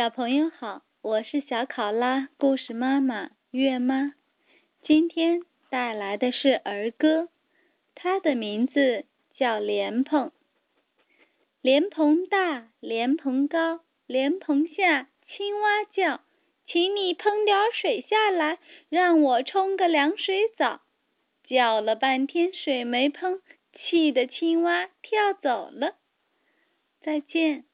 小朋友好我是小考拉故事妈妈月妈。今天带来的是儿歌它的名字叫莲蓬。莲蓬大莲蓬高莲蓬下青蛙叫请你喷点水下来让我冲个凉水澡。叫了半天水没喷气得青蛙跳走了。再见。